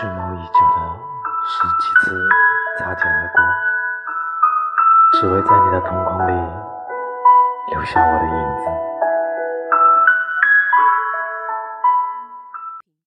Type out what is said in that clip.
蓄谋已久的十几次擦肩而过，只为在你的瞳孔里留下我的影子。